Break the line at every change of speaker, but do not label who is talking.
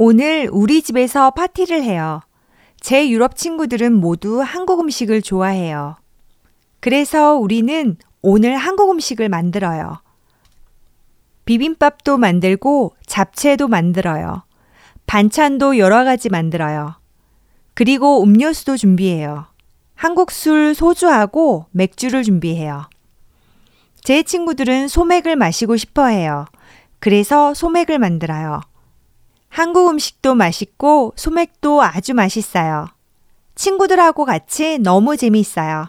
오늘 우리 집에서 파티를 해요. 제 유럽 친구들은 모두 한국 음식을 좋아해요. 그래서 우리는 오늘 한국 음식을 만들어요. 비빔밥도 만들고 잡채도 만들어요. 반찬도 여러 가지 만들어요. 그리고 음료수도 준비해요. 한국 술 소주하고 맥주를 준비해요. 제 친구들은 소맥을 마시고 싶어 해요. 그래서 소맥을 만들어요. 한국 음식도 맛있고 소맥도 아주 맛있어요. 친구들하고 같이 너무 재미있어요.